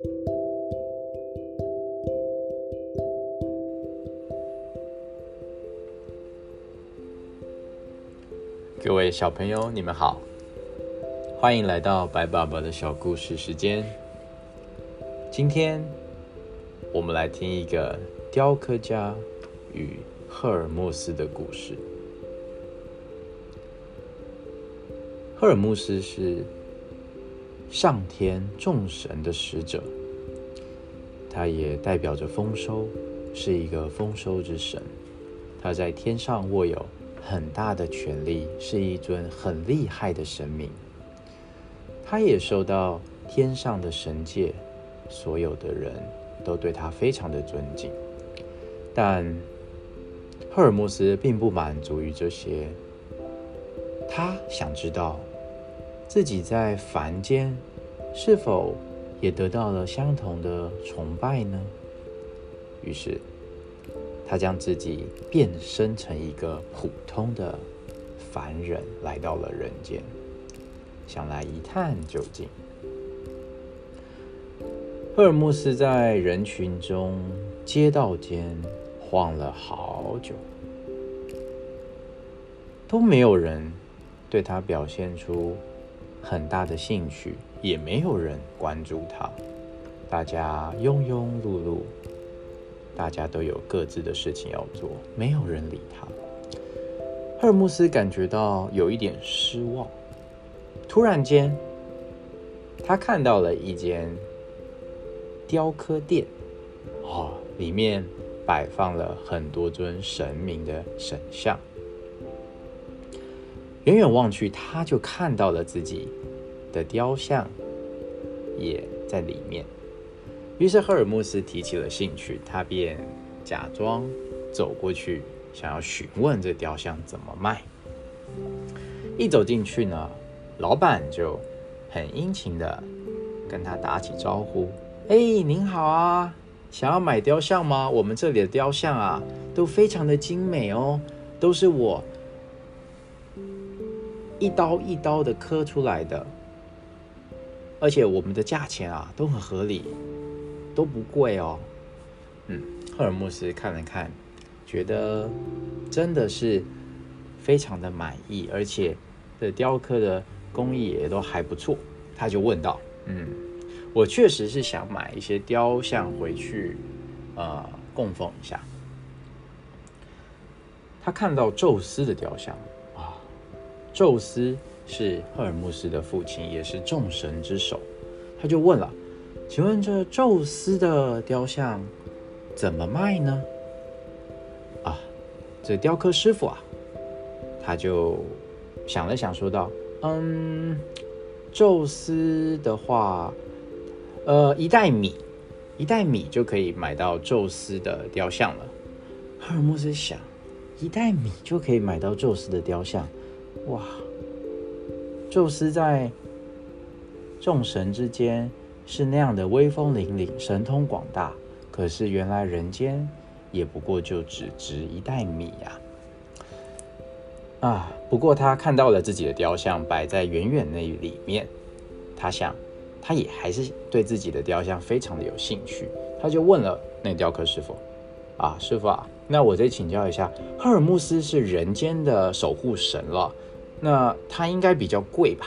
各位小朋友，你们好，欢迎来到白爸爸的小故事时间。今天我们来听一个雕刻家与赫尔墨斯的故事。赫尔墨斯是上天众神的使者，他也代表着丰收，是一个丰收之神。他在天上握有。很大的权力，是一尊很厉害的神明。他也受到天上的神界所有的人都对他非常的尊敬。但赫尔墨斯并不满足于这些，他想知道自己在凡间是否也得到了相同的崇拜呢？于是。他将自己变身成一个普通的凡人，来到了人间，想来一探究竟。赫尔墨斯在人群中、街道间晃了好久，都没有人对他表现出很大的兴趣，也没有人关注他，大家庸庸碌碌。大家都有各自的事情要做，没有人理他。赫尔墨斯感觉到有一点失望。突然间，他看到了一间雕刻店，哦，里面摆放了很多尊神明的神像。远远望去，他就看到了自己的雕像也在里面。于是赫尔墨斯提起了兴趣，他便假装走过去，想要询问这雕像怎么卖。一走进去呢，老板就很殷勤的跟他打起招呼：“哎，您好啊，想要买雕像吗？我们这里的雕像啊，都非常的精美哦，都是我一刀一刀的刻出来的，而且我们的价钱啊都很合理。”都不贵哦，嗯，赫尔墨斯看了看，觉得真的是非常的满意，而且这雕刻的工艺也都还不错。他就问道：“嗯，我确实是想买一些雕像回去，呃，供奉一下。”他看到宙斯的雕像，宙斯是赫尔墨斯的父亲，也是众神之首，他就问了。请问这宙斯的雕像怎么卖呢？啊，这雕刻师傅啊，他就想了想，说道：“嗯，宙斯的话，呃，一袋米，一袋米就可以买到宙斯的雕像了。”赫尔墨斯想，一袋米就可以买到宙斯的雕像，哇！宙斯在众神之间。是那样的威风凛凛、神通广大，可是原来人间也不过就只值一袋米呀！啊，不过他看到了自己的雕像摆在远远那里面，他想，他也还是对自己的雕像非常的有兴趣，他就问了那雕刻师傅：“啊，师傅啊，那我再请教一下，赫尔墨斯是人间的守护神了，那他应该比较贵吧？”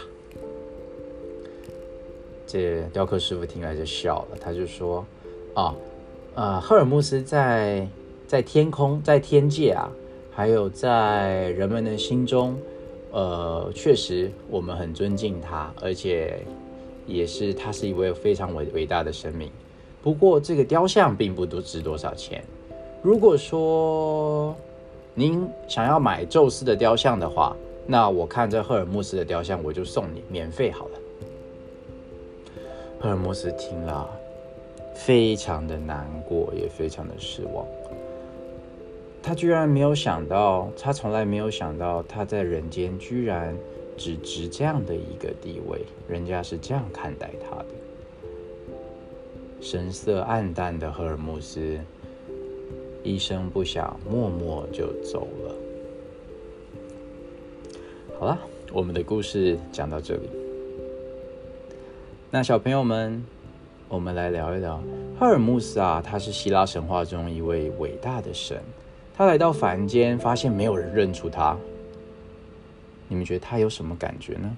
这雕刻师傅听来就笑了，他就说：“啊，呃，赫尔墨斯在在天空，在天界啊，还有在人们的心中，呃，确实我们很尊敬他，而且也是他是一位非常伟伟大的神明。不过这个雕像并不多值多少钱。如果说您想要买宙斯的雕像的话，那我看这赫尔墨斯的雕像，我就送你免费好了。”赫尔墨斯听了，非常的难过，也非常的失望。他居然没有想到，他从来没有想到，他在人间居然只值这样的一个地位，人家是这样看待他的。神色黯淡的赫尔墨斯，一声不响，默默就走了。好了，我们的故事讲到这里。那小朋友们，我们来聊一聊赫尔墨斯啊，他是希腊神话中一位伟大的神。他来到凡间，发现没有人认出他。你们觉得他有什么感觉呢？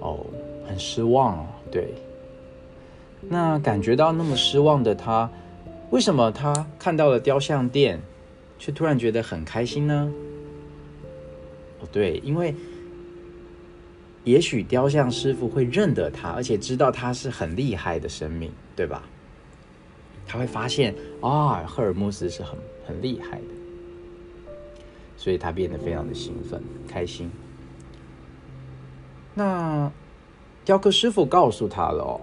哦，很失望啊。对，那感觉到那么失望的他，为什么他看到了雕像店，却突然觉得很开心呢？哦，对，因为。也许雕像师傅会认得他，而且知道他是很厉害的生命，对吧？他会发现啊，赫尔墨斯是很很厉害的，所以他变得非常的兴奋、开心。那雕刻师傅告诉他了哦，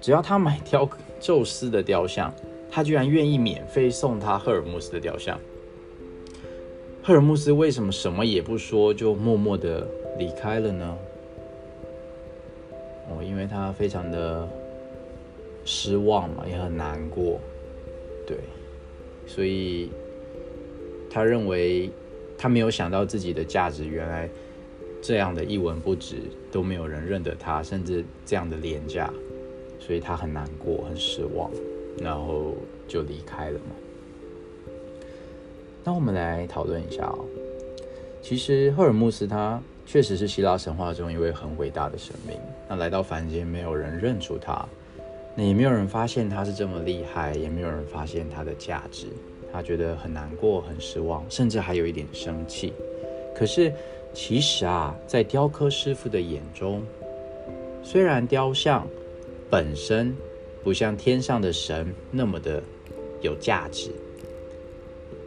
只要他买 雕宙斯的雕像，他居然愿意免费送他赫尔墨斯的雕像。赫尔墨斯为什么什么也不说，就默默的离开了呢？哦，因为他非常的失望嘛，也很难过，对，所以他认为他没有想到自己的价值原来这样的一文不值，都没有人认得他，甚至这样的廉价，所以他很难过，很失望，然后就离开了嘛。那我们来讨论一下哦，其实赫尔墨斯他。确实是希腊神话中一位很伟大的神明。那来到凡间，没有人认出他，那也没有人发现他是这么厉害，也没有人发现他的价值。他觉得很难过、很失望，甚至还有一点生气。可是，其实啊，在雕刻师傅的眼中，虽然雕像本身不像天上的神那么的有价值，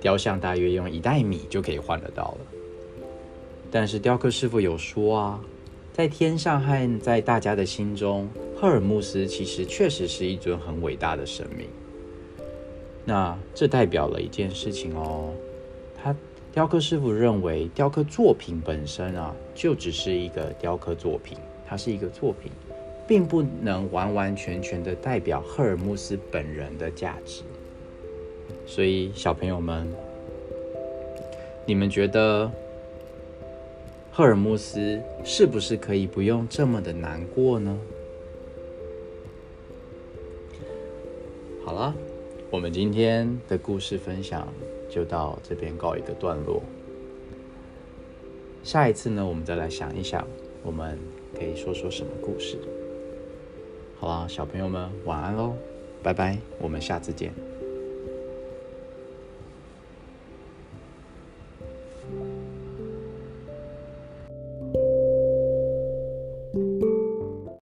雕像大约用一袋米就可以换得到了。但是雕刻师傅有说啊，在天上和在大家的心中，赫尔墨斯其实确实是一尊很伟大的神明。那这代表了一件事情哦，他雕刻师傅认为雕刻作品本身啊，就只是一个雕刻作品，它是一个作品，并不能完完全全的代表赫尔墨斯本人的价值。所以小朋友们，你们觉得？赫尔墨斯是不是可以不用这么的难过呢？好了，我们今天的故事分享就到这边告一个段落。下一次呢，我们再来想一想，我们可以说说什么故事。好了，小朋友们晚安喽，拜拜，我们下次见。